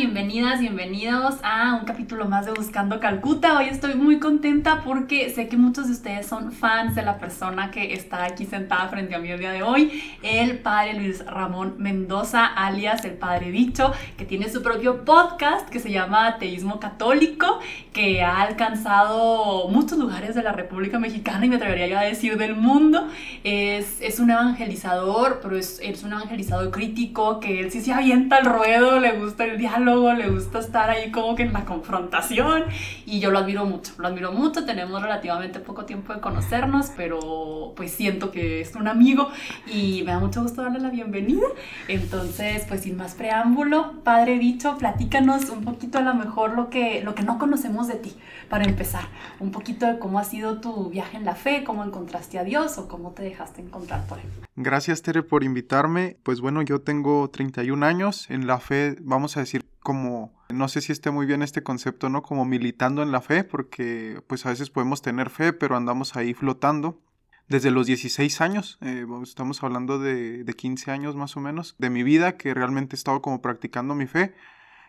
Bienvenidas, bienvenidos a un capítulo más de Buscando Calcuta. Hoy estoy muy contenta porque sé que muchos de ustedes son fans de la persona que está aquí sentada frente a mí el día de hoy, el padre Luis Ramón Mendoza, alias el padre Dicho, que tiene su propio podcast que se llama Ateísmo Católico, que ha alcanzado muchos lugares de la República Mexicana y me atrevería yo a decir del mundo. Es, es un evangelizador, pero es, es un evangelizador crítico que él sí se avienta al ruedo, le gusta el diálogo, le gusta estar ahí como que en la confrontación y yo lo admiro mucho, lo admiro mucho, tenemos relativamente poco tiempo de conocernos, pero pues siento que es un amigo y me da mucho gusto darle la bienvenida. Entonces, pues sin más preámbulo, Padre Dicho, platícanos un poquito a lo mejor lo que, lo que no conocemos de ti, para empezar, un poquito de cómo ha sido tu viaje en la fe, cómo encontraste a Dios o cómo te dejaste encontrar por él. Gracias Tere por invitarme. Pues bueno, yo tengo 31 años en la fe, vamos a decir, como, no sé si esté muy bien este concepto, ¿no? Como militando en la fe, porque pues a veces podemos tener fe, pero andamos ahí flotando. Desde los 16 años, eh, estamos hablando de, de 15 años más o menos, de mi vida, que realmente he estado como practicando mi fe.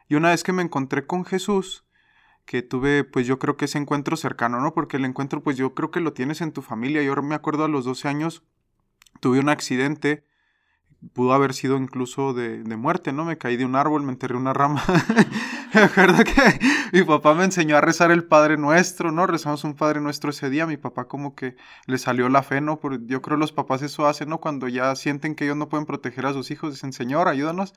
Y una vez que me encontré con Jesús, que tuve, pues yo creo que ese encuentro cercano, ¿no? Porque el encuentro, pues yo creo que lo tienes en tu familia. Yo me acuerdo a los 12 años, tuve un accidente pudo haber sido incluso de, de, muerte, ¿no? Me caí de un árbol, me enterré una rama. me que mi papá me enseñó a rezar el Padre Nuestro, ¿no? Rezamos un Padre Nuestro ese día, mi papá como que le salió la fe, ¿no? Porque yo creo los papás eso hacen, ¿no? Cuando ya sienten que ellos no pueden proteger a sus hijos, dicen, Señor, ayúdanos.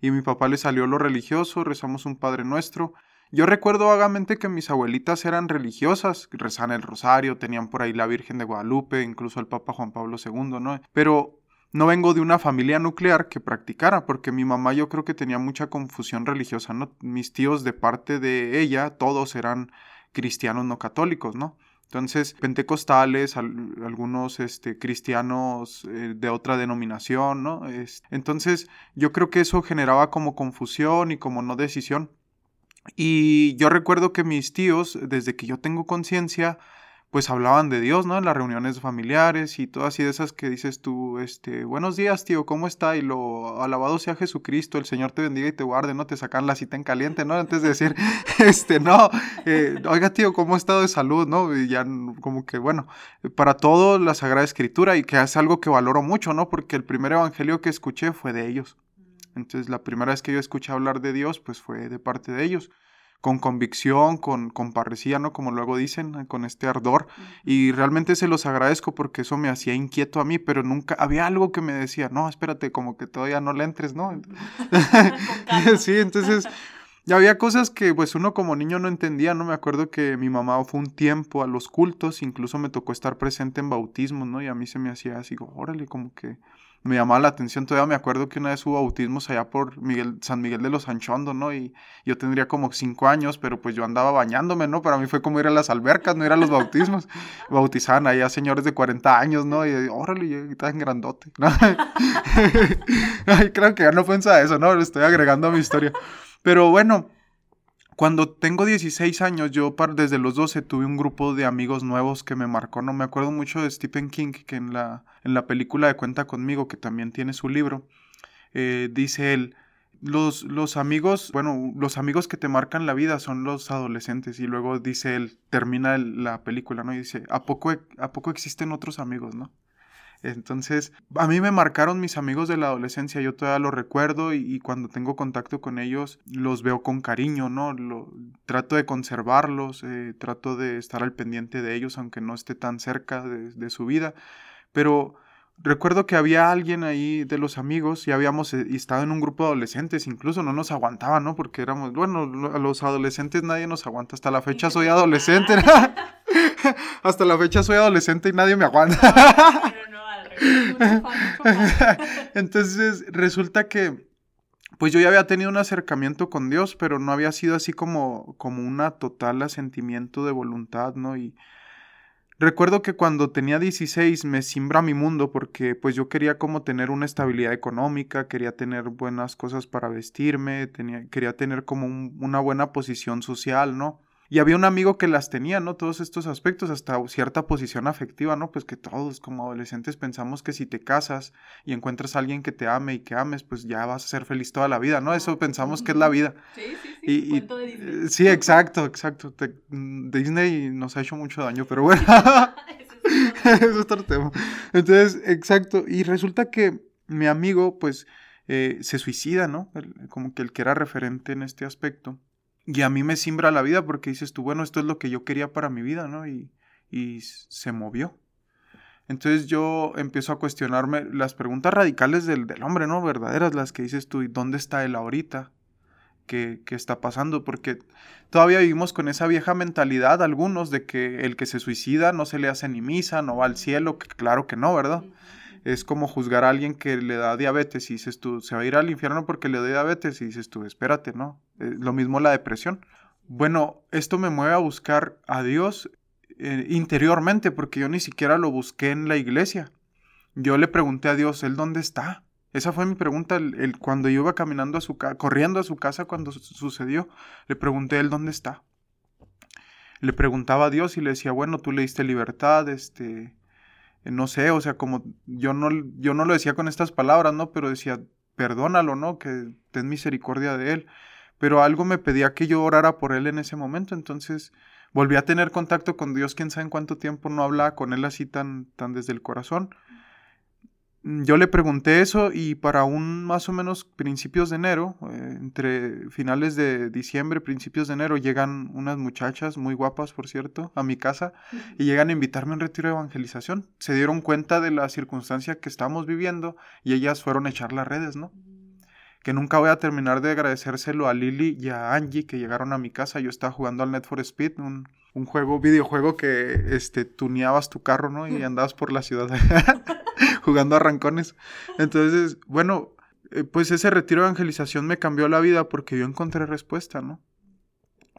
Y mi papá le salió lo religioso, rezamos un Padre Nuestro. Yo recuerdo vagamente que mis abuelitas eran religiosas, rezaban el rosario, tenían por ahí la Virgen de Guadalupe, incluso el Papa Juan Pablo II, ¿no? Pero no vengo de una familia nuclear que practicara, porque mi mamá yo creo que tenía mucha confusión religiosa, ¿no? Mis tíos de parte de ella, todos eran cristianos no católicos, ¿no? Entonces, pentecostales, algunos este, cristianos eh, de otra denominación, ¿no? entonces, yo creo que eso generaba como confusión y como no decisión. Y yo recuerdo que mis tíos, desde que yo tengo conciencia, pues hablaban de Dios, ¿no? En las reuniones familiares y todas así de esas que dices tú, este, buenos días, tío, ¿cómo está? Y lo, alabado sea Jesucristo, el Señor te bendiga y te guarde, ¿no? Te sacan la cita en caliente, ¿no? Antes de decir, este, no, eh, oiga, tío, ¿cómo ha estado de salud, no? Y ya como que, bueno, para todo la Sagrada Escritura y que es algo que valoro mucho, ¿no? Porque el primer evangelio que escuché fue de ellos. Entonces, la primera vez que yo escuché hablar de Dios, pues fue de parte de ellos con convicción, con, con parresía, ¿no? Como luego dicen, con este ardor. Y realmente se los agradezco porque eso me hacía inquieto a mí, pero nunca había algo que me decía, no, espérate, como que todavía no le entres, ¿no? sí, entonces ya había cosas que pues uno como niño no entendía, ¿no? Me acuerdo que mi mamá fue un tiempo a los cultos, incluso me tocó estar presente en bautismos, ¿no? Y a mí se me hacía así, órale, como que me llamaba la atención. Todavía me acuerdo que una vez hubo bautismos allá por Miguel, San Miguel de los Anchondo, ¿no? Y yo tendría como cinco años, pero pues yo andaba bañándome, ¿no? Para mí fue como ir a las albercas, no ir a los bautismos. Bautizaban ahí a señores de 40 años, ¿no? Y órale, yo en grandote, ¿no? Ay, creo que ya no piensa eso, ¿no? Le estoy agregando a mi historia. Pero bueno, cuando tengo 16 años, yo desde los 12 tuve un grupo de amigos nuevos que me marcó. No me acuerdo mucho de Stephen King, que en la, en la película de Cuenta conmigo, que también tiene su libro, eh, dice él, los, los amigos, bueno, los amigos que te marcan la vida son los adolescentes. Y luego dice él, termina la película, ¿no? Y dice, ¿a poco, ¿a poco existen otros amigos, no? Entonces, a mí me marcaron mis amigos de la adolescencia, yo todavía lo recuerdo y, cuando tengo contacto con ellos los veo con cariño, ¿no? Lo, trato de conservarlos, eh, trato de estar al pendiente de ellos, aunque no esté tan cerca de, su vida. Pero recuerdo que había alguien ahí de los amigos y habíamos eh, estado en un grupo de adolescentes, incluso no nos aguantaban, ¿no? Porque éramos, bueno, a los adolescentes nadie nos aguanta, hasta la fecha soy adolescente, hasta la fecha soy adolescente y nadie me aguanta. Entonces resulta que pues yo ya había tenido un acercamiento con Dios, pero no había sido así como, como una total asentimiento de voluntad, ¿no? Y recuerdo que cuando tenía 16 me simbra mi mundo porque pues yo quería como tener una estabilidad económica, quería tener buenas cosas para vestirme, quería tener como una buena posición social, ¿no? Y había un amigo que las tenía, ¿no? Todos estos aspectos, hasta cierta posición afectiva, ¿no? Pues que todos como adolescentes pensamos que si te casas y encuentras a alguien que te ame y que ames, pues ya vas a ser feliz toda la vida, ¿no? Eso pensamos que es la vida. Sí, sí, sí. Y, de Disney. Eh, sí, exacto, exacto. Mm, Disney nos ha hecho mucho daño, pero bueno. Eso es otro tema. Entonces, exacto. Y resulta que mi amigo, pues, eh, se suicida, ¿no? como que el que era referente en este aspecto y a mí me simbra la vida porque dices tú, bueno, esto es lo que yo quería para mi vida, ¿no? Y, y se movió. Entonces yo empiezo a cuestionarme las preguntas radicales del, del hombre, ¿no? Verdaderas, las que dices tú, ¿y dónde está él ahorita? ¿Qué, ¿Qué, está pasando? Porque todavía vivimos con esa vieja mentalidad, algunos, de que el que se suicida no se le hace ni misa, no va al cielo, que claro que no, ¿verdad? es como juzgar a alguien que le da diabetes y dices tú, se va a ir al infierno porque le da diabetes y dices tú, espérate, ¿no? Eh, lo mismo la depresión. Bueno, esto me mueve a buscar a Dios eh, interiormente porque yo ni siquiera lo busqué en la iglesia. Yo le pregunté a Dios, ¿Él dónde está? Esa fue mi pregunta cuando yo iba caminando a su corriendo a su casa cuando sucedió. Le pregunté, ¿Él dónde está? Le preguntaba a Dios y le decía, bueno, tú le diste libertad, este, no sé, o sea, como yo no, yo no lo decía con estas palabras, ¿no? Pero decía, perdónalo, ¿no? Que ten misericordia de él. Pero algo me pedía que yo orara por él en ese momento, entonces volví a tener contacto con Dios, quién sabe en cuánto tiempo no hablaba con él así tan, tan desde el corazón. Mm, yo le pregunté eso y para un más o menos principios de enero, eh, entre finales de diciembre, principios de enero, llegan unas muchachas muy guapas, por cierto, a mi casa y llegan a invitarme a un retiro de evangelización. Se dieron cuenta de la circunstancia que estamos viviendo y ellas fueron a echar las redes, ¿no? Que nunca voy a terminar de agradecérselo a Lili y a Angie que llegaron a mi casa. Yo estaba jugando al Net for Speed, un, un juego, videojuego que este, tuneabas tu carro, ¿no? Y andabas por la ciudad. jugando a rancones. Entonces, bueno, eh, pues ese retiro de evangelización me cambió la vida porque yo encontré respuesta, ¿no?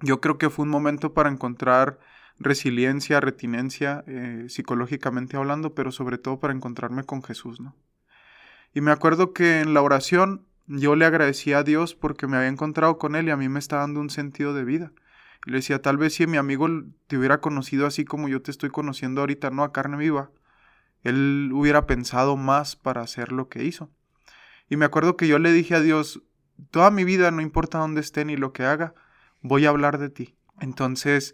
Yo creo que fue un momento para encontrar resiliencia, retinencia, eh, psicológicamente hablando, pero sobre todo para encontrarme con Jesús, ¿no? Y me acuerdo que en la oración yo le agradecía a Dios porque me había encontrado con Él y a mí me está dando un sentido de vida. Y le decía, tal vez si mi amigo te hubiera conocido así como yo te estoy conociendo ahorita, no a carne viva, él hubiera pensado más para hacer lo que hizo. Y me acuerdo que yo le dije a Dios, toda mi vida, no importa dónde esté ni lo que haga, voy a hablar de ti. Entonces,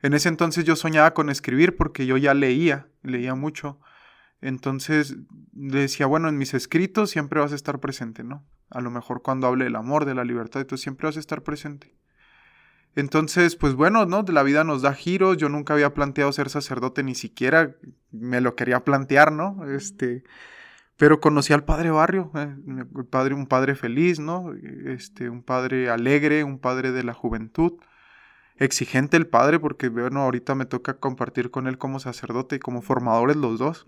en ese entonces yo soñaba con escribir porque yo ya leía, leía mucho. Entonces decía, bueno, en mis escritos siempre vas a estar presente, ¿no? A lo mejor cuando hable del amor, de la libertad, tú siempre vas a estar presente. Entonces, pues bueno, ¿no? La vida nos da giros. Yo nunca había planteado ser sacerdote, ni siquiera me lo quería plantear, ¿no? Este, pero conocí al padre Barrio, eh, padre, un padre feliz, ¿no? Este, un padre alegre, un padre de la juventud. Exigente el padre, porque bueno, ahorita me toca compartir con él como sacerdote y como formadores los dos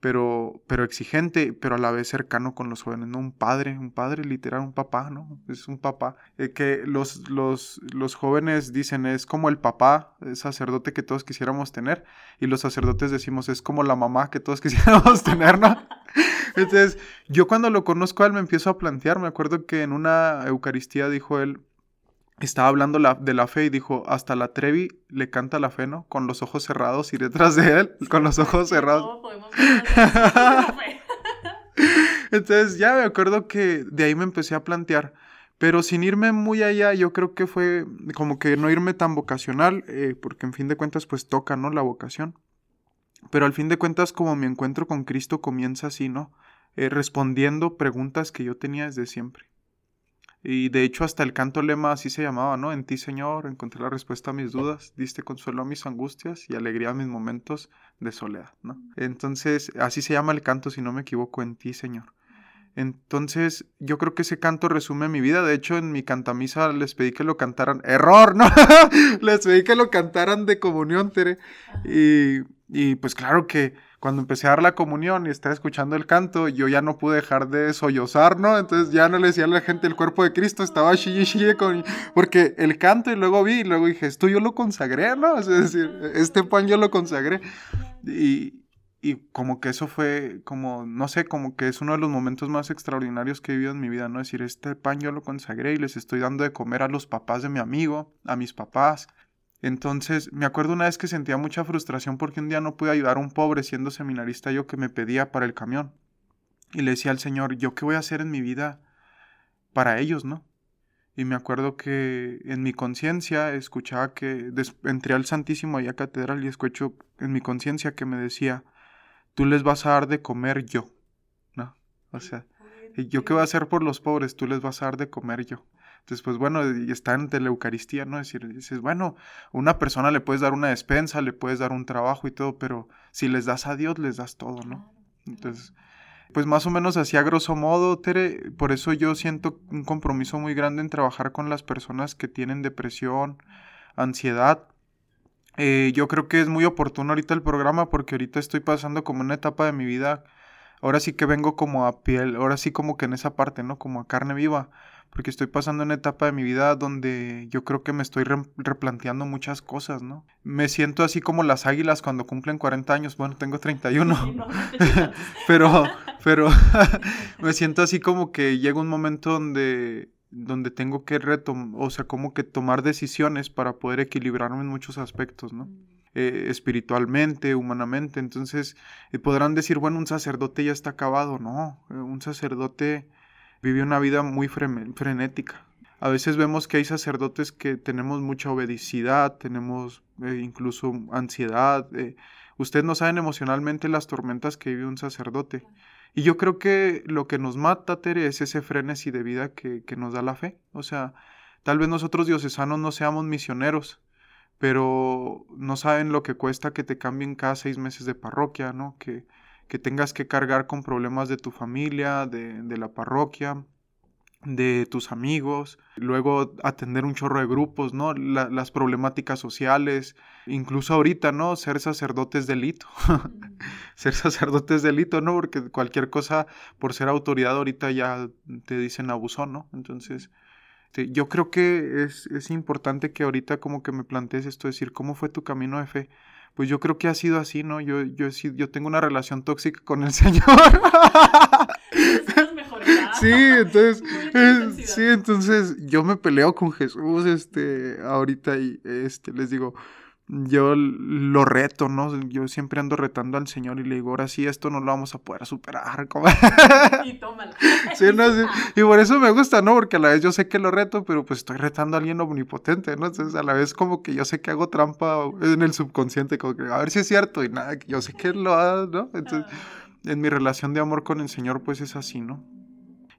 pero, pero exigente, pero a la vez cercano con los jóvenes, ¿no? Un padre, un padre literal, un papá, ¿no? Es un papá. Eh, que los, los, los jóvenes dicen es como el papá, el sacerdote que todos quisiéramos tener, y los sacerdotes decimos es como la mamá que todos quisiéramos tener, ¿no? Entonces, yo cuando lo conozco a él me empiezo a plantear, me acuerdo que en una Eucaristía dijo él, estaba hablando de la fe y dijo, hasta la Trevi le canta la fe, ¿no? Con los ojos cerrados y detrás de él, con los ojos cerrados. Entonces ya me acuerdo que de ahí me empecé a plantear, pero sin irme muy allá, yo creo que fue como que no irme tan vocacional, eh, porque en fin de cuentas pues toca, ¿no? La vocación. Pero al fin de cuentas como mi encuentro con Cristo comienza así, ¿no? Eh, respondiendo preguntas que yo tenía desde siempre. Y de hecho hasta el canto lema así se llamaba, ¿no? En ti, Señor, encontré la respuesta a mis dudas, diste consuelo a mis angustias y alegría a mis momentos de soledad, ¿no? Entonces, así se llama el canto, si no me equivoco, en ti, Señor. Entonces, yo creo que ese canto resume mi vida. De hecho, en mi cantamisa les pedí que lo cantaran. ¡Error! ¿No? les pedí que lo cantaran de comunión, Tere. Y, y pues claro que cuando empecé a dar la comunión y estar escuchando el canto, yo ya no pude dejar de sollozar, ¿no? Entonces ya no le decía a la gente el cuerpo de Cristo, estaba chille con... Porque el canto y luego vi y luego dije, esto yo lo consagré, ¿no? Es decir, este pan yo lo consagré. Y, y como que eso fue como, no sé, como que es uno de los momentos más extraordinarios que he vivido en mi vida, ¿no? Es decir, este pan yo lo consagré y les estoy dando de comer a los papás de mi amigo, a mis papás, entonces, me acuerdo una vez que sentía mucha frustración porque un día no pude ayudar a un pobre siendo seminarista yo que me pedía para el camión. Y le decía al Señor, ¿yo qué voy a hacer en mi vida para ellos, no? Y me acuerdo que en mi conciencia escuchaba que entré al Santísimo allá a catedral y escucho en mi conciencia que me decía, tú les vas a dar de comer yo, ¿no? O sea, ¿yo qué voy a hacer por los pobres? Tú les vas a dar de comer yo. Entonces, pues bueno, y está ante la Eucaristía, ¿no? Es decir, dices, bueno, una persona le puedes dar una despensa, le puedes dar un trabajo y todo, pero si les das a Dios, les das todo, ¿no? Entonces, pues más o menos así a grosso modo, Tere, por eso yo siento un compromiso muy grande en trabajar con las personas que tienen depresión, ansiedad. Eh, yo creo que es muy oportuno ahorita el programa porque ahorita estoy pasando como una etapa de mi vida, ahora sí que vengo como a piel, ahora sí como que en esa parte, ¿no? Como a carne viva porque estoy pasando una etapa de mi vida donde yo creo que me estoy replanteando muchas cosas, ¿no? Me siento así como las águilas cuando cumplen 40 años, bueno, tengo 31, pero, pero me siento así como que llega un momento donde donde tengo que retomar, o sea, como que tomar decisiones para poder equilibrarme en muchos aspectos, ¿no? Mm. Eh, espiritualmente, humanamente. Entonces, eh, podrán decir, bueno, un sacerdote ya está acabado. No, eh, un sacerdote vive una vida muy frenética. A veces vemos que hay sacerdotes que tenemos mucha obedicidad, tenemos eh, incluso ansiedad. Eh, ustedes no saben emocionalmente las tormentas que vive un sacerdote. Y yo creo que lo que nos mata, Tere, es ese frenesí de vida que, que nos da la fe. O sea, tal vez nosotros diocesanos no seamos misioneros, pero no saben lo que cuesta que te cambien cada seis meses de parroquia, ¿no? Que, que tengas que cargar con problemas de tu familia, de, la parroquia, de tus amigos, luego atender un chorro de grupos, ¿no? las problemáticas sociales, incluso ahorita, ¿no? Ser sacerdote es delito. ser sacerdote es delito, ¿no? Porque cualquier cosa por ser autoridad ahorita ya te dicen abusón, ¿no? Entonces, yo creo que es, es importante que ahorita como que me plantees esto, decir, ¿cómo fue tu camino de fe? Pues yo creo que ha sido así, ¿no? Yo, yo, yo tengo una relación tóxica con el Señor. sí, entonces, sí, entonces yo me peleo con Jesús, este, ahorita y este, les digo, yo lo reto, ¿no? Yo siempre ando retando al Señor y le digo, ahora sí, esto no lo vamos a poder superar. y tómala. sí, no, Y por eso me gusta, ¿no? Porque a la vez yo sé que lo reto, pero pues estoy retando a alguien omnipotente, ¿no? Entonces a la vez como que yo sé que hago trampa en el subconsciente, como que a ver si es cierto y nada, yo sé que lo ha, ¿no? Entonces, en mi relación de amor con el Señor, pues es así, ¿no?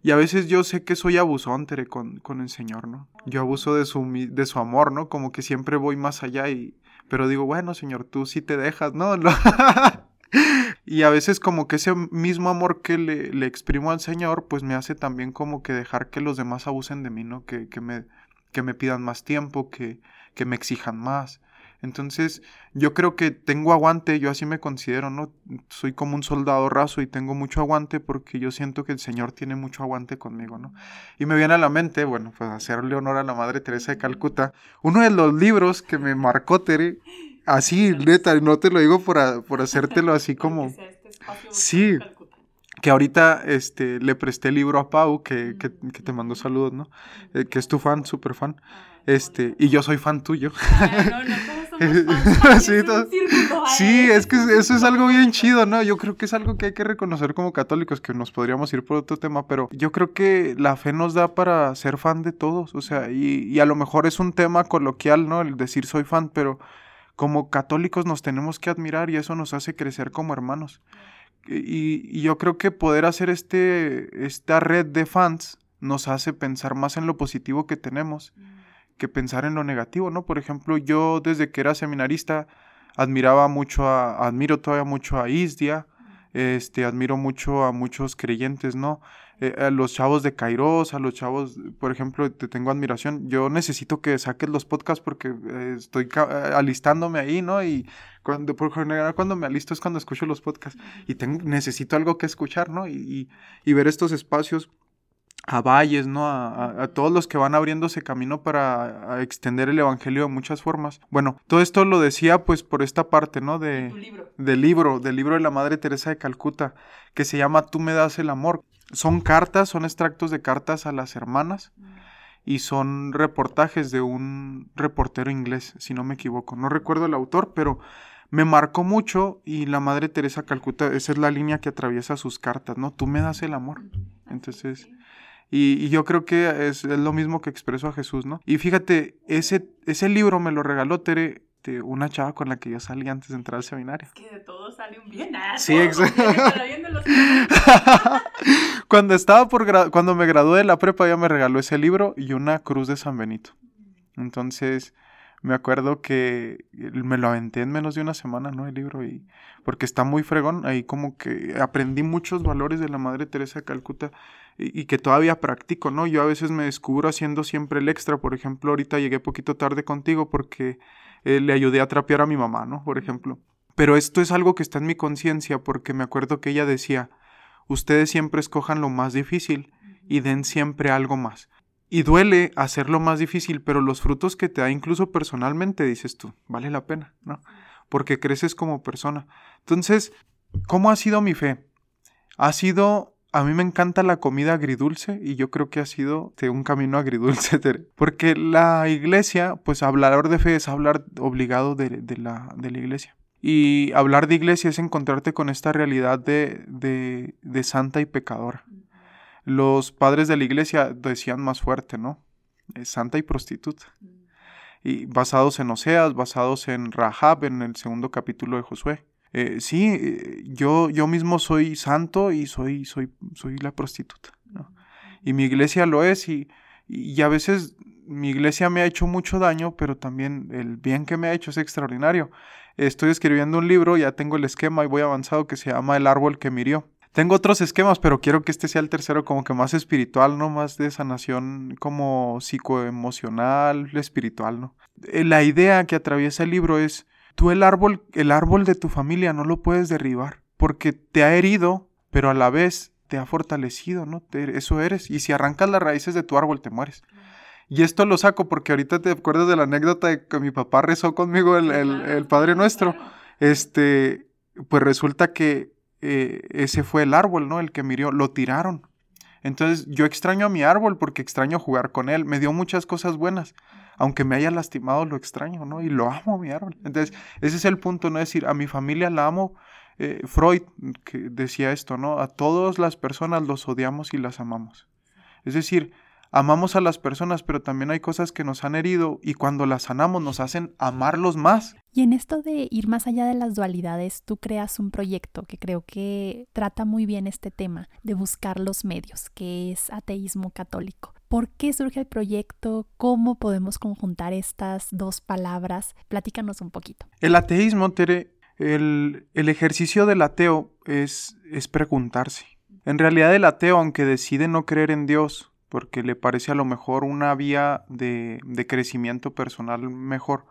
Y a veces yo sé que soy abusón con, con el Señor, ¿no? Yo abuso de su, de su amor, ¿no? Como que siempre voy más allá y, pero digo, bueno, Señor, tú sí te dejas, ¿no? y a veces como que ese mismo amor que le, le, exprimo al Señor, pues me hace también como que dejar que los demás abusen de mí, ¿no? Que, que, me, que me pidan más tiempo, que, que me exijan más. Entonces, yo creo que tengo aguante, yo así me considero, ¿no? Soy como un soldado raso y tengo mucho aguante porque yo siento que el Señor tiene mucho aguante conmigo, ¿no? Y me viene a la mente, bueno, pues hacerle honor a la Madre Teresa de Calcuta, uno de los libros que me marcó, Tere, así, neta, no te lo digo por, por hacértelo así como... Este sí, que ahorita este, le presté el libro a Pau, que, que, te mandó saludos, ¿no? Eh, que es tu fan, súper fan. Ah, este, y yo soy fan tuyo. sí, es que eso es algo bien chido, ¿no? Yo creo que es algo que hay que reconocer como católicos, que nos podríamos ir por otro tema, pero yo creo que la fe nos da para ser fan de todos, o sea, y, y a lo mejor es un tema coloquial, ¿no? El decir soy fan, pero como católicos nos tenemos que admirar y eso nos hace crecer como hermanos. Y, y, yo creo que poder hacer este, esta red de fans nos hace pensar más en lo positivo que tenemos que pensar en lo negativo, ¿no? Por ejemplo, yo desde que era seminarista admiraba mucho a, admiro todavía mucho a Isdia, Este, admiro mucho a muchos creyentes, ¿no? Eh, a los chavos de Kairos, a los chavos, por ejemplo, te tengo admiración. Yo necesito que saques los podcasts porque eh, estoy eh, alistándome ahí, ¿no? Y cuando, por general, cuando me alisto es cuando escucho los podcasts. Y tengo, necesito algo que escuchar, ¿no? Y, y, ver estos espacios a valles, ¿no? A, a, todos los que van abriéndose camino para extender el evangelio de muchas formas. Bueno, todo esto lo decía pues por esta parte, ¿no? De, libro. Del libro, del libro de la Madre Teresa de Calcuta, que se llama Tú me das el amor. Son cartas, son extractos de cartas a las hermanas mm. y son reportajes de un reportero inglés, si no me equivoco. No recuerdo el autor, pero me marcó mucho y la Madre Teresa Calcuta, esa es la línea que atraviesa sus cartas, ¿no? Tú me das el amor. Entonces, y, yo creo que es, lo mismo que expresó a Jesús, ¿no? Y fíjate, ese, ese libro me lo regaló Tere, una chava con la que yo salí antes de entrar al seminario. Es que de todo sale un bien. ¿ah? Sí, exacto. cuando estaba por cuando me gradué de la prepa ya me regaló ese libro y una cruz de San Benito. Entonces, me acuerdo que me lo aventé en menos de una semana, ¿no? El libro, y porque está muy fregón, ahí como que aprendí muchos valores de la Madre Teresa de Calcuta y, que todavía practico, ¿no? Yo a veces me descubro haciendo siempre el extra, por ejemplo, ahorita llegué poquito tarde contigo porque eh, le ayudé a trapear a mi mamá, ¿no? Por ejemplo. Pero esto es algo que está en mi conciencia porque me acuerdo que ella decía, ustedes siempre escojan lo más difícil y den siempre algo más. Y duele hacerlo más difícil, pero los frutos que te da incluso personalmente, dices tú, vale la pena, ¿no? Porque creces como persona. Entonces, ¿cómo ha sido mi fe? Ha sido, a mí me encanta la comida agridulce y yo creo que ha sido de un camino agridulce, porque la iglesia, pues hablar de fe es hablar obligado de, la, de la iglesia. Y hablar de iglesia es encontrarte con esta realidad de, de, de santa y pecadora los padres de la iglesia decían más fuerte, ¿no? santa y prostituta. Mm. Y basados en Oseas, basados en Rahab, en el segundo capítulo de Josué. Eh, sí, eh, yo, yo mismo soy santo y soy, soy, soy la prostituta. ¿no? Y mi iglesia lo es y, y a veces mi iglesia me ha hecho mucho daño, pero también el bien que me ha hecho es extraordinario. Estoy escribiendo un libro, ya tengo el esquema y voy avanzado que se llama El árbol que mirió. Tengo otros esquemas, pero quiero que este sea el tercero como que más espiritual, ¿no? Más de sanación como psicoemocional, espiritual, ¿no? Eh, la idea que atraviesa el libro es, tú el árbol, el árbol de tu familia no lo puedes derribar, porque te ha herido, pero a la vez te ha fortalecido, ¿no? eso eres. Y si arrancas las raíces de tu árbol, te mueres. Y esto lo saco porque ahorita te acuerdas de la anécdota de que mi papá rezó conmigo el, el Padre Nuestro. Este, pues resulta que eh, ese fue el árbol, ¿no? El que murió, lo tiraron. Entonces yo extraño a mi árbol porque extraño jugar con él. Me dio muchas cosas buenas. Aunque me haya lastimado, lo extraño, ¿no? Y lo amo, mi árbol. Entonces, ese es el punto, ¿no? Es decir, a mi familia la amo. Eh, Freud que decía esto, ¿no? A todas las personas los odiamos y las amamos. Es decir, amamos a las personas, pero también hay cosas que nos han herido y cuando las sanamos nos hacen amarlos más. Y en esto de ir más allá de las dualidades, tú creas un proyecto que creo que trata muy bien este tema de buscar los medios, que es ateísmo católico. ¿Por qué surge el proyecto? ¿Cómo podemos conjuntar estas dos palabras? Platícanos un poquito. El ateísmo, Tere, el, ejercicio del ateo es, preguntarse. En realidad el ateo, aunque decide no creer en Dios, porque le parece a lo mejor una vía de crecimiento personal mejor.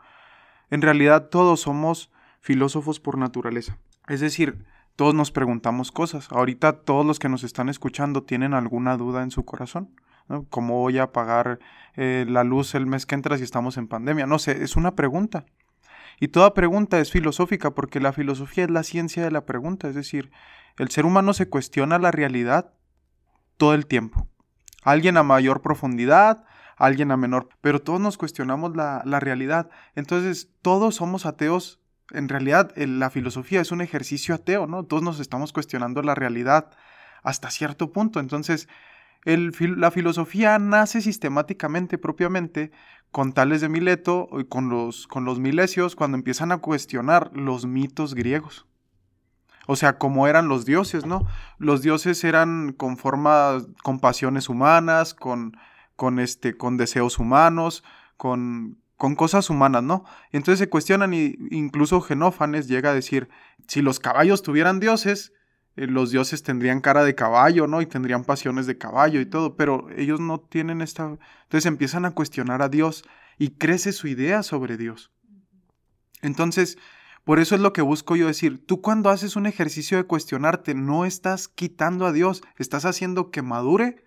En realidad todos somos filósofos por naturaleza. Es decir, todos nos preguntamos cosas. Ahorita todos los que nos están escuchando tienen alguna duda en su corazón. ¿Cómo voy a pagar eh, la luz el mes que entra si estamos en pandemia? No sé, es una pregunta. Y toda pregunta es filosófica porque la filosofía es la ciencia de la pregunta. Es decir, el ser humano se cuestiona la realidad todo el tiempo. Alguien a mayor profundidad, alguien a menor, pero todos nos cuestionamos la, realidad. Entonces, todos somos ateos. En realidad, la filosofía es un ejercicio ateo, ¿no? Todos nos estamos cuestionando la realidad hasta cierto punto. Entonces, la filosofía nace sistemáticamente, propiamente, con Tales de Mileto y con los, con los milesios, cuando empiezan a cuestionar los mitos griegos. O sea, como eran los dioses, ¿no? Los dioses eran con formas, con pasiones humanas, con, con, este, con deseos humanos, con, con cosas humanas, ¿no? Entonces se cuestionan y incluso Genófanes llega a decir, si los caballos tuvieran dioses, los dioses tendrían cara de caballo, ¿no? Y tendrían pasiones de caballo y todo, pero ellos no tienen esta... Entonces empiezan a cuestionar a Dios y crece su idea sobre Dios. Entonces, por eso es lo que busco yo decir, tú cuando haces un ejercicio de cuestionarte, no estás quitando a Dios, estás haciendo que madure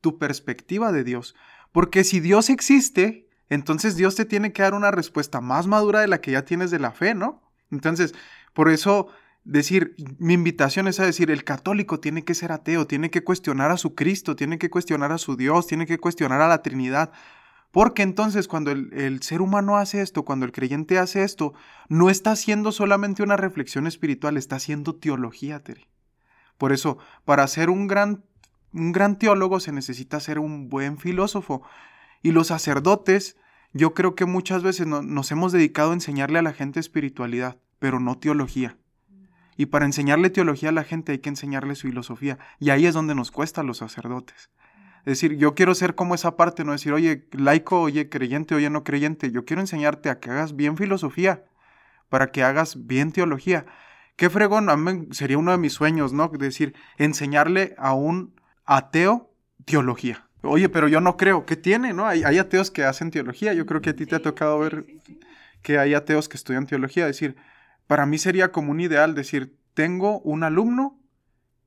tu perspectiva de Dios. Porque si Dios existe, entonces Dios te tiene que dar una respuesta más madura de la que ya tienes de la fe, ¿no? Entonces, por eso decir, mi invitación es a decir, el católico tiene que ser ateo, tiene que cuestionar a su Cristo, tiene que cuestionar a su Dios, tiene que cuestionar a la Trinidad. Porque entonces cuando el, ser humano hace esto, cuando el creyente hace esto, no está haciendo solamente una reflexión espiritual, está haciendo teología, Tere. Por eso, para ser un gran, un gran teólogo se necesita ser un buen filósofo. Y los sacerdotes, yo creo que muchas veces nos hemos dedicado a enseñarle a la gente espiritualidad, pero no teología. Y para enseñarle teología a la gente hay que enseñarle su filosofía. Y ahí es donde nos cuesta a los sacerdotes. Es decir, yo quiero ser como esa parte, no decir, oye, laico, oye, creyente, oye, no creyente. Yo quiero enseñarte a que hagas bien filosofía, para que hagas bien teología. Qué fregón, a mí sería uno de mis sueños, ¿no? Decir, enseñarle a un ateo teología. Oye, pero yo no creo. ¿Qué tiene, no? Hay, hay ateos que hacen teología. Yo creo que a ti te ha tocado ver que hay ateos que estudian teología. Es decir, para mí sería como un ideal decir, tengo un alumno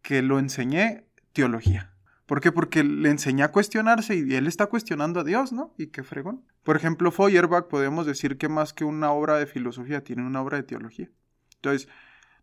que lo enseñé teología. ¿Por qué? Porque le enseñé a cuestionarse y él está cuestionando a Dios, ¿no? Y qué fregón. Por ejemplo, Feuerbach podemos decir que más que una obra de filosofía, tiene una obra de teología. Entonces,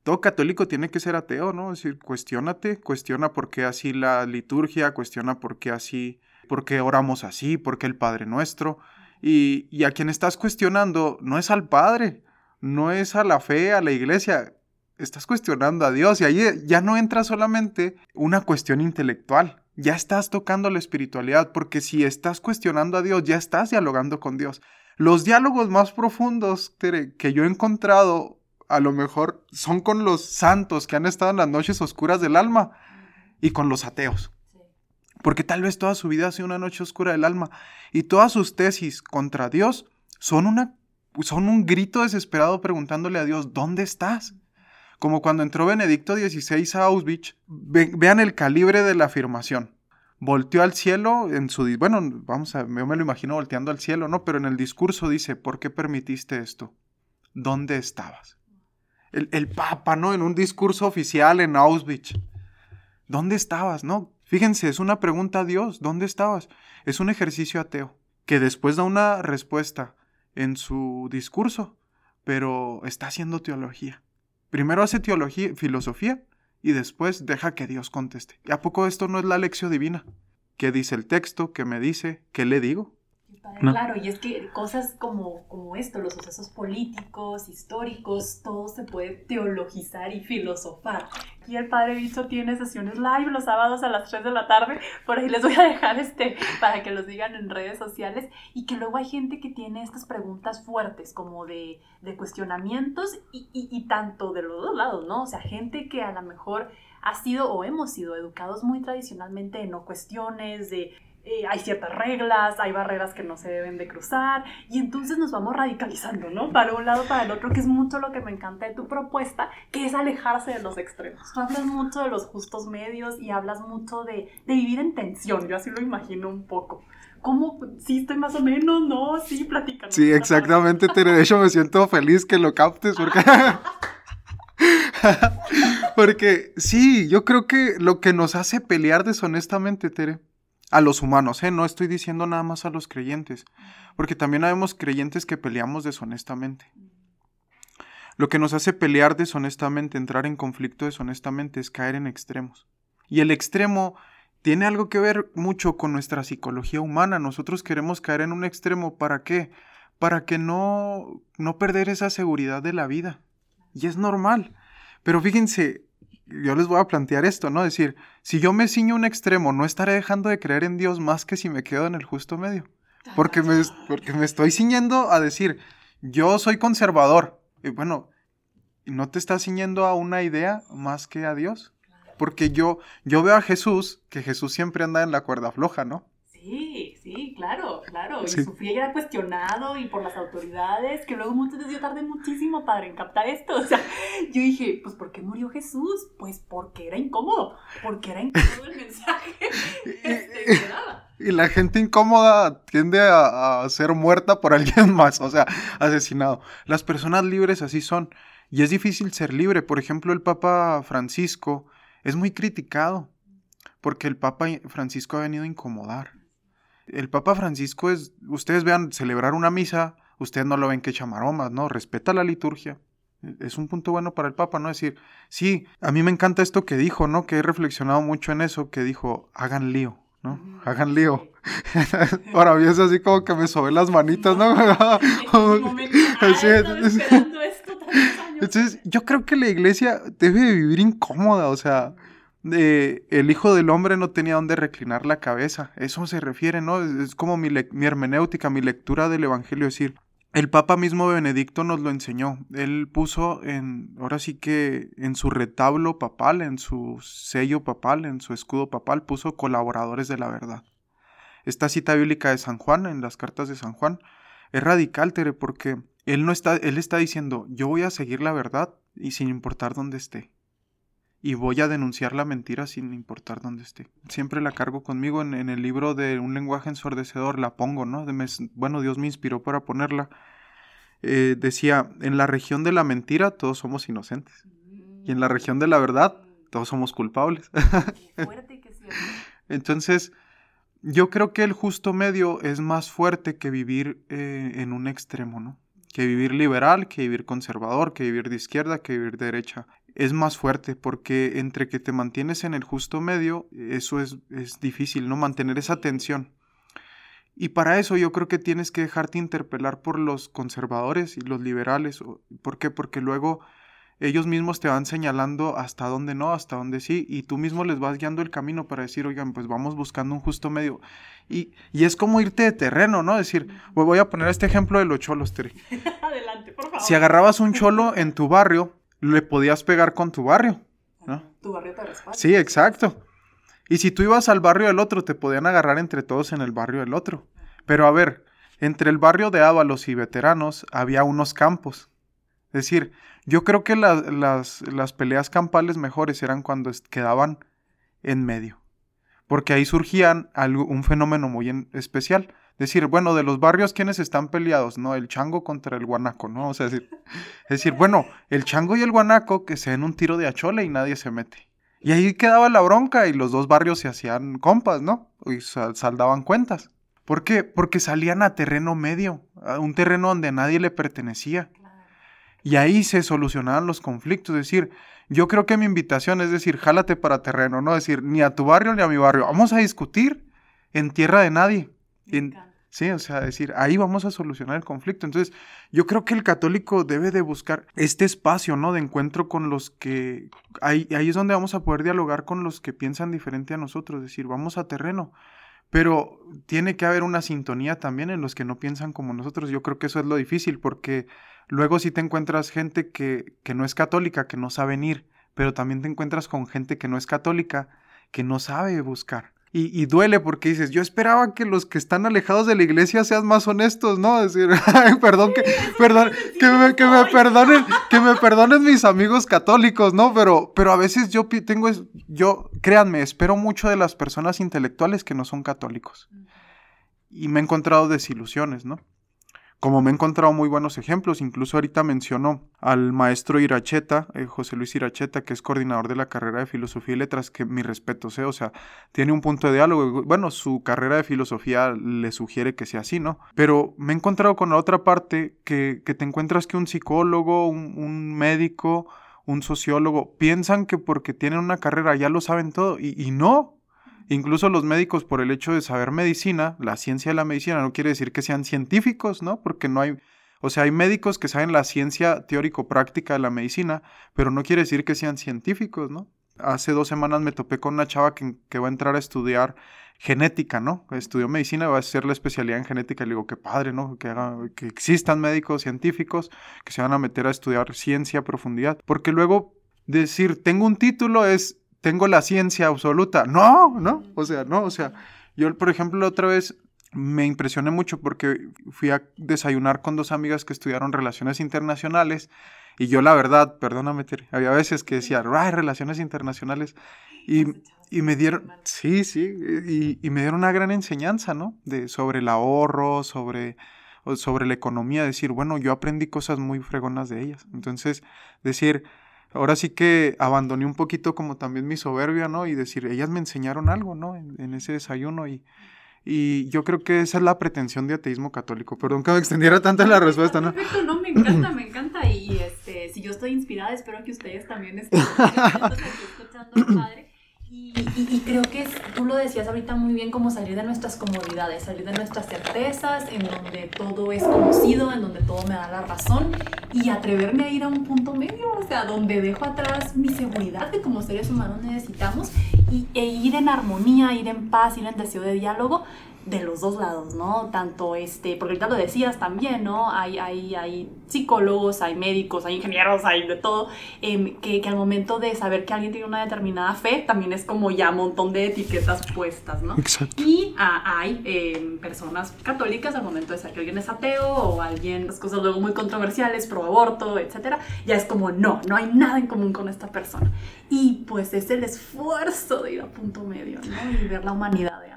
todo católico tiene que ser ateo, ¿no? Es decir, cuestionate, cuestiona por qué así la liturgia, cuestiona por qué así, por qué oramos así, por qué el Padre Nuestro. Y, y a quien estás cuestionando no es al Padre, no es a la fe, a la iglesia, estás cuestionando a Dios y ahí ya no entra solamente una cuestión intelectual, ya estás tocando la espiritualidad, porque si estás cuestionando a Dios, ya estás dialogando con Dios. Los diálogos más profundos que yo he encontrado, a lo mejor, son con los santos que han estado en las noches oscuras del alma y con los ateos. Porque tal vez toda su vida ha sido una noche oscura del alma y todas sus tesis contra Dios son una son un grito desesperado preguntándole a Dios, ¿dónde estás? Como cuando entró Benedicto XVI a Auschwitz, vean el calibre de la afirmación. Volteó al cielo en su... Bueno, vamos a... Yo me lo imagino volteando al cielo, ¿no? Pero en el discurso dice, ¿por qué permitiste esto? ¿Dónde estabas? El, el Papa, ¿no? En un discurso oficial en Auschwitz. ¿Dónde estabas, no? Fíjense, es una pregunta a Dios, ¿dónde estabas? Es un ejercicio ateo, que después da una respuesta en su discurso, pero está haciendo teología. Primero hace teología, filosofía, y después deja que Dios conteste. ¿Y a poco esto no es la lección divina? ¿Qué dice el texto? ¿Qué me dice? ¿Qué le digo? Claro, y es que cosas como, como esto, los sucesos políticos, históricos, todo se puede teologizar y filosofar. Y el Padre Bicho tiene sesiones live los sábados a las 3 de la tarde, por ahí les voy a dejar este para que los digan en redes sociales, y que luego hay gente que tiene estas preguntas fuertes, como de, de cuestionamientos, y, y, y tanto de los dos lados, ¿no? O sea, gente que a lo mejor ha sido o hemos sido educados muy tradicionalmente en no cuestiones, de eh, hay ciertas reglas, hay barreras que no se deben de cruzar y entonces nos vamos radicalizando, ¿no? Para un lado, para el otro, que es mucho lo que me encanta de tu propuesta, que es alejarse de los extremos. Tú hablas mucho de los justos medios y hablas mucho de, de vivir en tensión, yo así lo imagino un poco. ¿Cómo? Sí, estoy más o menos, ¿no? Sí, platicando. Sí, exactamente, Tere. De hecho, me siento feliz que lo captes porque... porque sí, yo creo que lo que nos hace pelear deshonestamente, Tere, a los humanos, ¿eh? No estoy diciendo nada más a los creyentes, porque también habemos creyentes que peleamos deshonestamente. Lo que nos hace pelear deshonestamente, entrar en conflicto deshonestamente, es caer en extremos. Y el extremo tiene algo que ver mucho con nuestra psicología humana. Nosotros queremos caer en un extremo, ¿para qué? Para que no, no perder esa seguridad de la vida. Y es normal. Pero fíjense, yo les voy a plantear esto, ¿no? Decir, si yo me ciño un extremo, no estaré dejando de creer en Dios más que si me quedo en el justo medio. Porque me, porque me estoy ciñendo a decir, yo soy conservador. Y bueno, ¿no te estás ciñendo a una idea más que a Dios? Porque yo, yo veo a Jesús, que Jesús siempre anda en la cuerda floja, ¿no? Sí, Sí, claro, claro. Y sufría y era cuestionado y por las autoridades, que luego muchas veces yo tardé muchísimo, padre, en captar esto. O sea, yo dije, pues ¿por qué murió Jesús? Pues porque era incómodo, porque era incómodo el mensaje este, Y la gente incómoda tiende a, a, ser muerta por alguien más, o sea, asesinado. Las personas libres así son. Y es difícil ser libre. Por ejemplo, el Papa Francisco es muy criticado porque el Papa Francisco ha venido a incomodar. El Papa Francisco es, ustedes vean, celebrar una misa, ustedes no lo ven que echa maromas, ¿no? Respeta la liturgia. Es un punto bueno para el Papa, ¿no? Decir, sí, a mí me encanta esto que dijo, ¿no? Que he reflexionado mucho en eso, que dijo, hagan lío, ¿no? Hagan lío. Ahora es así como que me sobe las manitas, ¿no? Entonces, yo creo que la iglesia debe de vivir incómoda, o sea, el Hijo del Hombre no tenía donde reclinar la cabeza. Eso se refiere, ¿no? Es, como mi, mi, hermenéutica, mi lectura del Evangelio. Es decir, el Papa mismo Benedicto nos lo enseñó. Él puso en, ahora sí que en su retablo papal, en su sello papal, en su escudo papal, puso colaboradores de la verdad. Esta cita bíblica de San Juan, en las cartas de San Juan, es radical, Tere, porque él no está, él está diciendo, yo voy a seguir la verdad y sin importar dónde esté y voy a denunciar la mentira sin importar dónde esté. Siempre la cargo conmigo en, el libro de un lenguaje ensordecedor, la pongo, ¿no? bueno, Dios me inspiró para ponerla. Eh, decía, en la región de la mentira todos somos inocentes y en la región de la verdad todos somos culpables. fuerte que Entonces, yo creo que el justo medio es más fuerte que vivir eh, en un extremo, ¿no? Que vivir liberal, que vivir conservador, que vivir de izquierda, que vivir de derecha es más fuerte porque entre que te mantienes en el justo medio, eso es, es difícil, ¿no? Mantener esa tensión. Y para eso yo creo que tienes que dejarte interpelar por los conservadores y los liberales. ¿Por qué? Porque luego ellos mismos te van señalando hasta dónde no, hasta dónde sí, y tú mismo les vas guiando el camino para decir, oigan, pues vamos buscando un justo medio. Y, y es como irte de terreno, ¿no? Decir, voy a poner este ejemplo de los cholos, Terry. Adelante, por favor. Si agarrabas un cholo en tu barrio, le podías pegar con tu barrio. ¿no? Tu barrio te respalda. Sí, exacto. Y si tú ibas al barrio del otro, te podían agarrar entre todos en el barrio del otro. Pero a ver, entre el barrio de Ábalos y veteranos había unos campos. Es decir, yo creo que las, las peleas campales mejores eran cuando quedaban en medio. Porque ahí surgían algo, un fenómeno muy especial decir, bueno, de los barrios, ¿quiénes están peleados? No, el chango contra el guanaco, ¿no? O sea, es decir, bueno, el chango y el guanaco que se den un tiro de achole y nadie se mete. Y ahí quedaba la bronca y los dos barrios se hacían compas, ¿no? Y saldaban cuentas. ¿Por qué? Porque salían a terreno medio, a un terreno donde nadie le pertenecía. Y ahí se solucionaban los conflictos. Es decir, yo creo que mi invitación es decir, jálate para terreno, no decir ni a tu barrio ni a mi barrio. Vamos a discutir en tierra de nadie sí, o sea, decir, ahí vamos a solucionar el conflicto. Entonces, yo creo que el católico debe de buscar este espacio, ¿no? De encuentro con los que... Ahí, ahí es donde vamos a poder dialogar con los que piensan diferente a nosotros, decir, vamos a terreno. Pero tiene que haber una sintonía también en los que no piensan como nosotros. Yo creo que eso es lo difícil, porque luego si te encuentras gente que, que no es católica, que no sabe ir, pero también te encuentras con gente que no es católica, que no sabe buscar. Y, duele porque dices, yo esperaba que los que están alejados de la iglesia sean más honestos, ¿no? Decir, perdón, que, perdón, que me, que me perdonen, que me perdonen mis amigos católicos, ¿no? Pero, pero a veces yo tengo, yo, créanme, espero mucho de las personas intelectuales que no son católicos. Y me he encontrado desilusiones, ¿no? Como me he encontrado muy buenos ejemplos, incluso ahorita mencionó al maestro Iracheta, eh, José Luis Iracheta, que es coordinador de la carrera de Filosofía y Letras, que mi respeto sea, o sea, tiene un punto de diálogo. Bueno, su carrera de filosofía le sugiere que sea así, ¿no? Pero me he encontrado con la otra parte que, que te encuentras que un psicólogo, un, médico, un sociólogo, piensan que porque tienen una carrera ya lo saben todo, y no, Incluso los médicos, por el hecho de saber medicina, la ciencia de la medicina no quiere decir que sean científicos, ¿no? Porque no hay, o sea, hay médicos que saben la ciencia teórico-práctica de la medicina, pero no quiere decir que sean científicos, ¿no? Hace dos semanas me topé con una chava que, va a entrar a estudiar genética, ¿no? Estudió medicina, va a hacer la especialidad en genética. Le digo, qué padre, ¿no? Que, que existan médicos científicos que se van a meter a estudiar ciencia a profundidad. Porque luego decir, tengo un título es tengo la ciencia absoluta. No, no, o sea, no, o sea, yo, por ejemplo, otra vez me impresioné mucho porque fui a desayunar con dos amigas que estudiaron relaciones internacionales y yo la verdad, perdóname, había veces que decía, ay, relaciones internacionales y, y me dieron, sí, sí, y, y, me dieron una gran enseñanza, ¿no? De, sobre el ahorro, sobre, sobre la economía, decir, bueno, yo aprendí cosas muy fregonas de ellas. Entonces, decir, ahora sí que abandoné un poquito como también mi soberbia, ¿no? Y decir, ellas me enseñaron algo, ¿no? En, en ese desayuno y y yo creo que esa es la pretensión de ateísmo católico. Perdón que me extendiera tanto en la respuesta, ¿no? Perfecto, no, me encanta, me encanta. Y este, si yo estoy inspirada, espero que ustedes también estén escuchando padre. Y, creo que tú lo decías ahorita muy bien, como salir de nuestras comodidades, salir de nuestras certezas, en donde todo es conocido, en donde todo me da la razón, y atreverme a ir a un punto medio, o sea, donde dejo atrás mi seguridad que como seres humanos necesitamos, y, e ir en armonía, ir en paz, ir en deseo de diálogo, de los dos lados, ¿no? Tanto este, porque ahorita lo decías también, ¿no? Hay, hay, hay psicólogos, hay médicos, hay ingenieros, hay de todo, em, que, que, al momento de saber que alguien tiene una determinada fe, también es como ya un montón de etiquetas puestas, ¿no? Exacto. Y ah, hay em, personas católicas al momento de saber que alguien es ateo o alguien, las cosas luego muy controversiales, pro aborto, etcétera, ya es como, no, no hay nada en común con esta persona. Y pues es el esfuerzo de ir a punto medio, ¿no? Y ver la humanidad de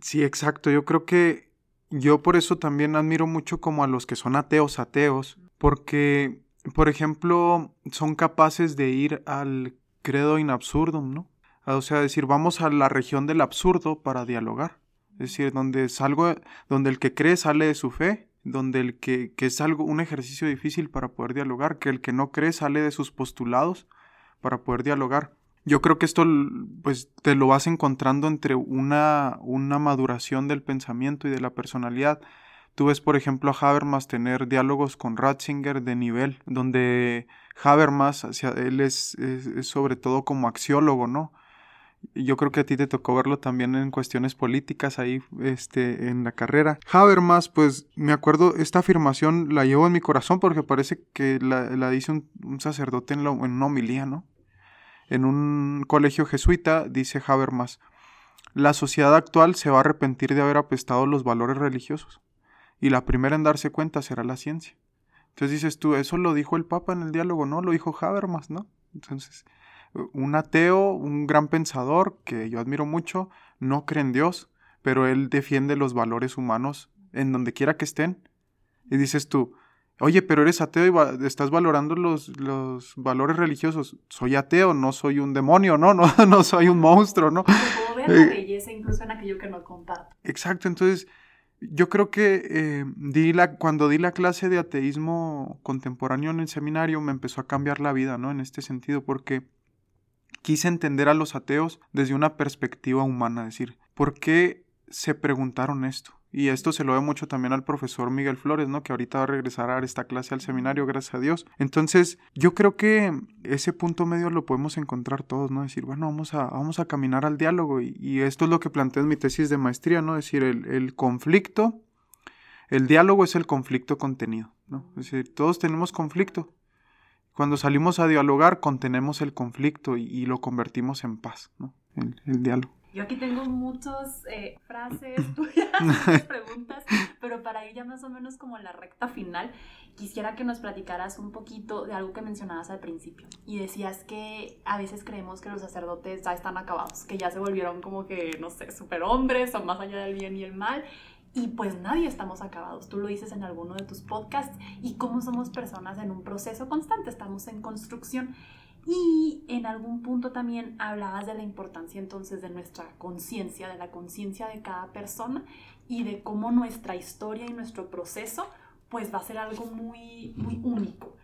Sí, exacto. Yo creo que yo por eso también admiro mucho como a los que son ateos, ateos, porque, por ejemplo, son capaces de ir al credo in absurdum, ¿no? O sea, decir, vamos a la región del absurdo para dialogar. Es decir, donde es algo, donde el que cree sale de su fe, donde el que, que es algo, un ejercicio difícil para poder dialogar, que el que no cree sale de sus postulados para poder dialogar. Yo creo que esto pues te lo vas encontrando entre una, una maduración del pensamiento y de la personalidad. Tú ves, por ejemplo, a Habermas tener diálogos con Ratzinger de nivel, donde Habermas, él es, sobre todo como axiólogo, ¿no? Yo creo que a ti te tocó verlo también en cuestiones políticas ahí este, en la carrera. Habermas, pues me acuerdo, esta afirmación la llevo en mi corazón porque parece que la, dice un, sacerdote en, en una homilía, ¿no? En un colegio jesuita, dice Habermas, la sociedad actual se va a arrepentir de haber apestado los valores religiosos, y la primera en darse cuenta será la ciencia. Entonces dices tú, eso lo dijo el Papa en el diálogo, no, lo dijo Habermas, ¿no? Entonces, un ateo, un gran pensador que yo admiro mucho, no cree en Dios, pero él defiende los valores humanos en donde quiera que estén. Y dices tú, Oye, pero eres ateo y estás valorando los, los, valores religiosos. Soy ateo, no soy un demonio, ¿no? No, no soy un monstruo, ¿no? Puedo ver la eh, belleza incluso en aquello que no comparto. Exacto, entonces yo creo que eh, di la, cuando di la clase de ateísmo contemporáneo en el seminario me empezó a cambiar la vida, ¿no? En este sentido, porque quise entender a los ateos desde una perspectiva humana, es decir, ¿por qué se preguntaron esto? Y esto se lo ve mucho también al profesor Miguel Flores, ¿no? Que ahorita va a regresar a esta clase al seminario, gracias a Dios. Entonces, yo creo que ese punto medio lo podemos encontrar todos, ¿no? Decir, bueno, vamos a, vamos a caminar al diálogo. Y, esto es lo que planteo en mi tesis de maestría, ¿no? Es decir, el, el conflicto, el diálogo es el conflicto contenido, ¿no? Es decir, todos tenemos conflicto. Cuando salimos a dialogar, contenemos el conflicto y, lo convertimos en paz, ¿no? el diálogo. Yo aquí tengo muchas eh, frases tuyas, preguntas, pero para ir ya más o menos como en la recta final, quisiera que nos platicaras un poquito de algo que mencionabas al principio. Y decías que a veces creemos que los sacerdotes ya están acabados, que ya se volvieron como que, no sé, superhombres, son más allá del bien y el mal. Y pues nadie estamos acabados. Tú lo dices en alguno de tus podcasts. Y cómo somos personas en un proceso constante, estamos en construcción. Y en algún punto también hablabas de la importancia entonces de nuestra conciencia, de la conciencia de cada persona y de cómo nuestra historia y nuestro proceso pues va a ser algo muy, muy único.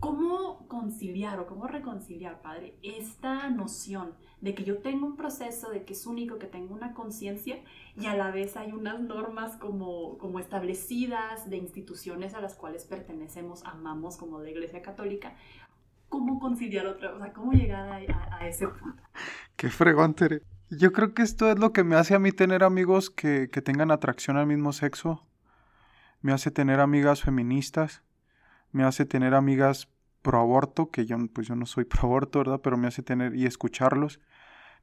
¿Cómo conciliar o cómo reconciliar, Padre, esta noción de que yo tengo un proceso, de que es único, que tengo una conciencia y a la vez hay unas normas como, como establecidas de instituciones a las cuales pertenecemos, amamos como la Iglesia Católica, cómo conciliar otra, o sea, cómo llegar a, ese punto. Qué fregón. Yo creo que esto es lo que me hace a mí tener amigos que, que tengan atracción al mismo sexo. Me hace tener amigas feministas. Me hace tener amigas pro aborto, que yo, pues yo no soy pro aborto, ¿verdad? Pero me hace tener y escucharlos.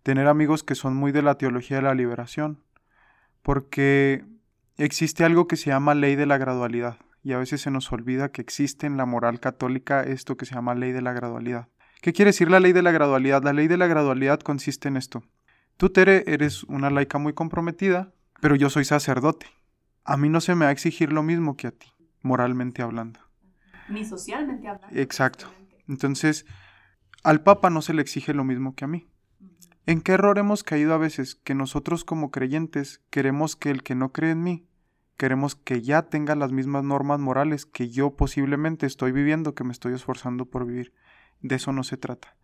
Tener amigos que son muy de la teología de la liberación. Porque existe algo que se llama ley de la gradualidad y a veces se nos olvida que existe en la moral católica esto que se llama ley de la gradualidad. ¿Qué quiere decir la ley de la gradualidad? La ley de la gradualidad consiste en esto. Tú, Tere, eres una laica muy comprometida, pero yo soy sacerdote. A mí no se me va a exigir lo mismo que a ti, moralmente hablando. Ni socialmente hablando. Exacto. Entonces, al Papa no se le exige lo mismo que a mí. ¿En qué error hemos caído a veces? Que nosotros como creyentes queremos que el que no cree en mí, queremos que ya tenga las mismas normas morales que yo posiblemente estoy viviendo, que me estoy esforzando por vivir. De eso no se trata.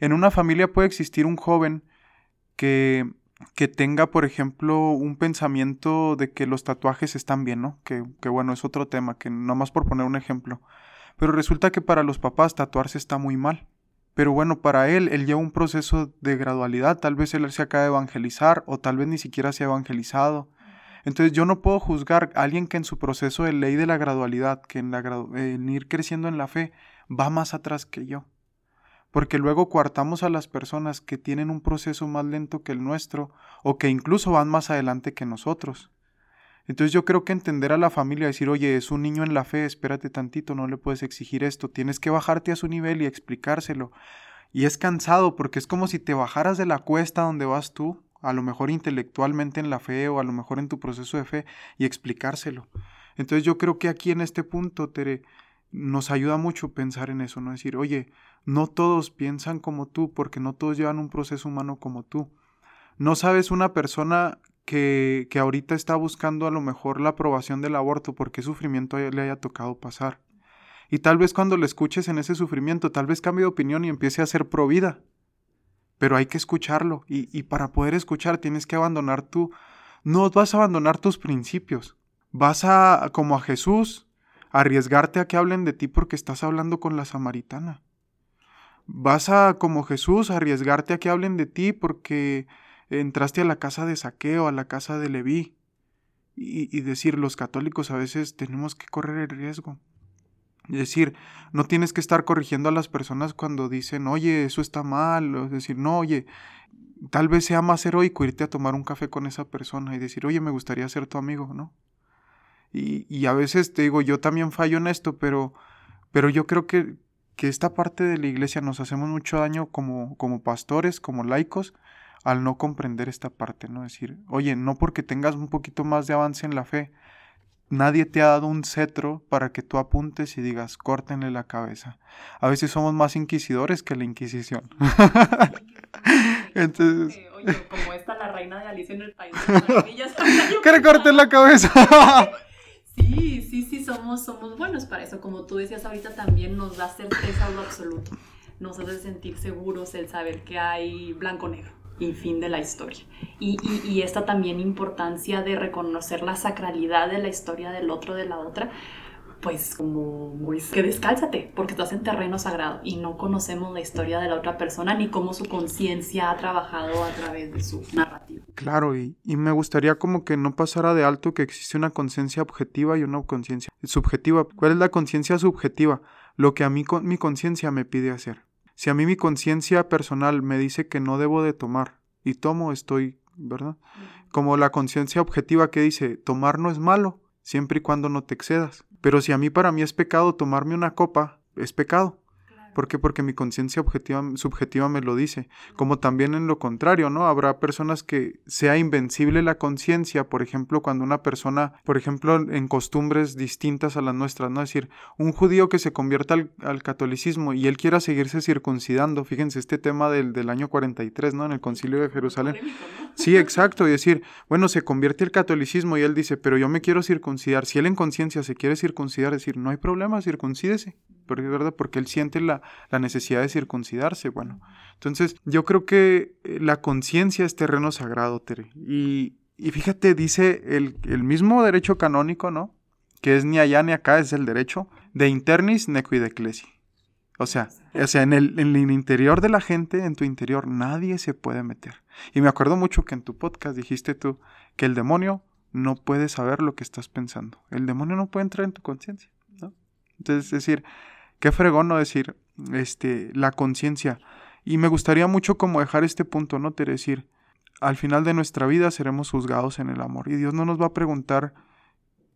En una familia puede existir un joven que, que tenga, por ejemplo, un pensamiento de que los tatuajes están bien, ¿no? Que, que bueno, es otro tema, que más por poner un ejemplo. Pero resulta que para los papás tatuarse está muy mal. Pero bueno, para él, él lleva un proceso de gradualidad. Tal vez él se acaba de evangelizar o tal vez ni siquiera se ha evangelizado. Entonces yo no puedo juzgar a alguien que en su proceso de ley de la gradualidad, que en, en ir creciendo en la fe, va más atrás que yo. Porque luego coartamos a las personas que tienen un proceso más lento que el nuestro o que incluso van más adelante que nosotros. Entonces yo creo que entender a la familia, decir, oye, es un niño en la fe, espérate tantito, no le puedes exigir esto, tienes que bajarte a su nivel y explicárselo. Y es cansado porque es como si te bajaras de la cuesta donde vas tú, a lo mejor intelectualmente en la fe o a lo mejor en tu proceso de fe, y explicárselo. Entonces yo creo que aquí en este punto, Tere, nos ayuda mucho pensar en eso, ¿no? Decir, oye, no todos piensan como tú, porque no todos llevan un proceso humano como tú. No sabes una persona que, que ahorita está buscando a lo mejor la aprobación del aborto porque sufrimiento le haya tocado pasar. Y tal vez cuando le escuches en ese sufrimiento, tal vez cambie de opinión y empiece a ser pro vida. Pero hay que escucharlo. Y, y para poder escuchar tienes que abandonar tu... No vas a abandonar tus principios. Vas a, como a Jesús, arriesgarte a que hablen de ti porque estás hablando con la samaritana. Vas a, como Jesús, arriesgarte a que hablen de ti porque entraste a la casa de saqueo, a la casa de Leví, y, decir, los católicos a veces tenemos que correr el riesgo. Es decir, no tienes que estar corrigiendo a las personas cuando dicen, oye, eso está mal, o decir, no, oye, tal vez sea más heroico irte a tomar un café con esa persona y decir, oye, me gustaría ser tu amigo, ¿no? Y, y a veces te digo, yo también fallo en esto, pero, pero yo creo que, que esta parte de la iglesia nos hacemos mucho daño como, como pastores, como laicos, al no comprender esta parte, ¿no? Decir, oye, no porque tengas un poquito más de avance en la fe, nadie te ha dado un cetro para que tú apuntes y digas, córtenle la cabeza. A veces somos más inquisidores que la Inquisición. Entonces... oye, como está la reina de Alicia en el País de las Maravillas. que le corten la cabeza. sí, sí, sí, somos, somos buenos para eso. Como tú decías ahorita, también nos da certeza lo absoluto. Nos hace sentir seguros el saber que hay blanco-negro y fin de la historia. Y, y, esta también importancia de reconocer la sacralidad de la historia del otro, de la otra, pues como pues, que descálzate, porque estás en terreno sagrado y no conocemos la historia de la otra persona ni cómo su conciencia ha trabajado a través de su narrativa. Claro, y, y me gustaría como que no pasara de alto que existe una conciencia objetiva y una conciencia subjetiva. ¿Cuál es la conciencia subjetiva? Lo que a mí mi conciencia me pide hacer. Si a mí mi conciencia personal me dice que no debo de tomar y tomo, estoy, ¿verdad? Como la conciencia objetiva que dice, tomar no es malo, siempre y cuando no te excedas. Pero si a mí para mí es pecado tomarme una copa, es pecado. ¿Por qué? Porque mi conciencia objetiva, subjetiva me lo dice. Como también en lo contrario, ¿no? Habrá personas que sea invencible la conciencia, por ejemplo, cuando una persona, por ejemplo, en costumbres distintas a las nuestras, ¿no? Es decir, un judío que se convierta al, catolicismo y él quiera seguirse circuncidando, fíjense, este tema del, del, año 43, ¿no? En el concilio de Jerusalén. Sí, exacto, y decir, bueno, se convierte al catolicismo y él dice, pero yo me quiero circuncidar. Si él en conciencia se quiere circuncidar, decir, no hay problema, circuncídese, ¿verdad? Porque él siente la, la necesidad de circuncidarse. Bueno, entonces yo creo que eh, la conciencia es terreno sagrado, Tere. Y, y fíjate, dice el, el, mismo derecho canónico, ¿no? Que es ni allá ni acá, es el derecho de internis nequid ecclesi. O sea, o sea en, el, en el interior de la gente, en tu interior, nadie se puede meter. Y me acuerdo mucho que en tu podcast dijiste tú que el demonio no puede saber lo que estás pensando. El demonio no puede entrar en tu conciencia, ¿no? Entonces, es decir, qué fregón no decir, este, la conciencia. Y me gustaría mucho como dejar este punto, ¿no? Te decir, al final de nuestra vida seremos juzgados en el amor. Y Dios no nos va a preguntar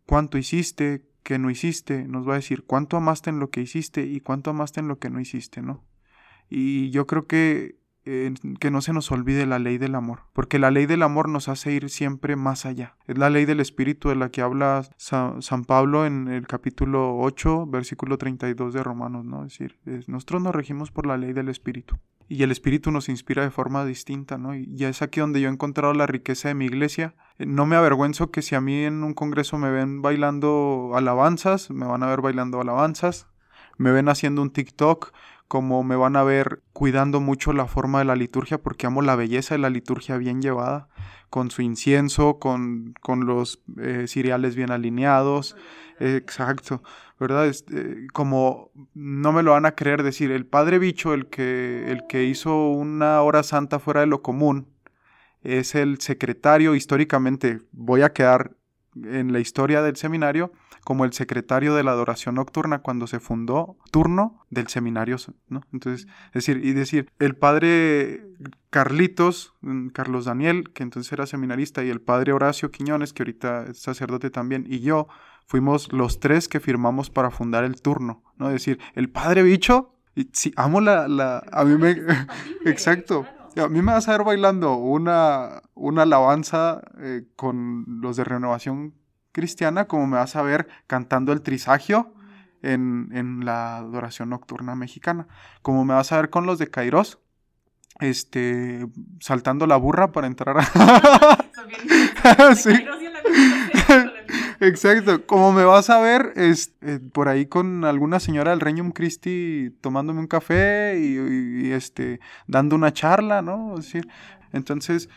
cuánto hiciste, qué no hiciste, nos va a decir cuánto amaste en lo que hiciste y cuánto amaste en lo que no hiciste, ¿no? Y yo creo que que no se nos olvide la ley del amor, porque la ley del amor nos hace ir siempre más allá. Es la ley del Espíritu de la que habla San, Pablo en el capítulo 8, versículo 32 de Romanos, ¿no? Es decir, nosotros nos regimos por la ley del Espíritu y el Espíritu nos inspira de forma distinta, ¿no? Y es aquí donde yo he encontrado la riqueza de mi iglesia. Eh, no me avergüenzo que si a mí en un congreso me ven bailando alabanzas, me van a ver bailando alabanzas, me ven haciendo un TikTok, como me van a ver cuidando mucho la forma de la liturgia porque amo la belleza de la liturgia bien llevada, con su incienso, con, con los eh, cereales bien alineados, exacto, ¿verdad? Este, como no me lo van a creer decir, el padre bicho, el que, el que hizo una hora santa fuera de lo común, es el secretario, históricamente voy a quedar en la historia del seminario, como el secretario de la adoración nocturna cuando se fundó turno del seminario, ¿no? Entonces, es decir, y decir, el padre Carlitos, mm, Carlos Daniel, que entonces era seminarista, y el padre Horacio Quiñones, que ahorita es sacerdote también, y yo, fuimos los tres que firmamos para fundar el turno, ¿no? Es decir, el padre bicho, y, sí, amo la, la a mí me, exacto. A mí me vas a ver bailando una, una alabanza eh, con los de renovación cristiana como me vas a ver cantando el trisagio en, en, la adoración nocturna mexicana. Como me vas a ver con los de Kairos, este, saltando la burra para entrar a... sí. Exacto, como me vas a ver es, eh, por ahí con alguna señora del Regnum Christi tomándome un café y, este, dando una charla, ¿no? Entonces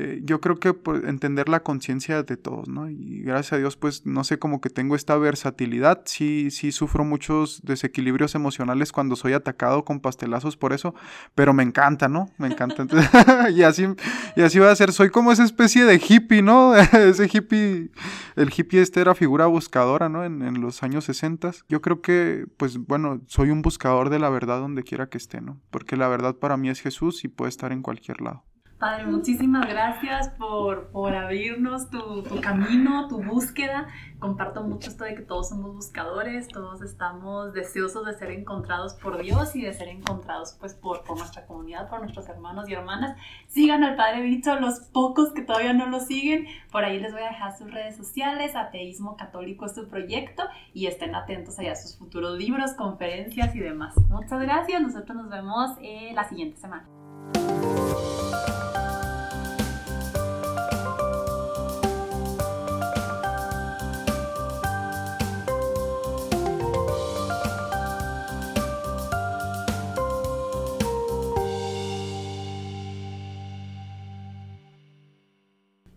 eh, yo creo que entender la conciencia de todos, ¿no? Y gracias a Dios, pues, no sé, como que tengo esta versatilidad, sí, sí sufro muchos desequilibrios emocionales cuando soy atacado con pastelazos por eso, pero me encanta, ¿no? Me encanta. y, así, y así va a ser, soy como esa especie de hippie, ¿no? Ese hippie, el hippie este era figura buscadora, ¿no? En, en los años 60. Yo creo que, pues, bueno, soy un buscador de la verdad donde quiera que esté, ¿no? Porque la verdad para mí es Jesús y puede estar en cualquier lado. Padre, muchísimas gracias por, por abrirnos tu, camino, tu búsqueda. Comparto mucho esto de que todos somos buscadores, todos estamos deseosos de ser encontrados por Dios y de ser encontrados pues por, por nuestra comunidad, por nuestros hermanos y hermanas. Sigan al Padre Bicho, los pocos que todavía no lo siguen. Por ahí les voy a dejar sus redes sociales, Ateísmo Católico es su proyecto y estén atentos allá a sus futuros libros, conferencias y demás. Muchas gracias, nosotros nos vemos eh, la siguiente semana.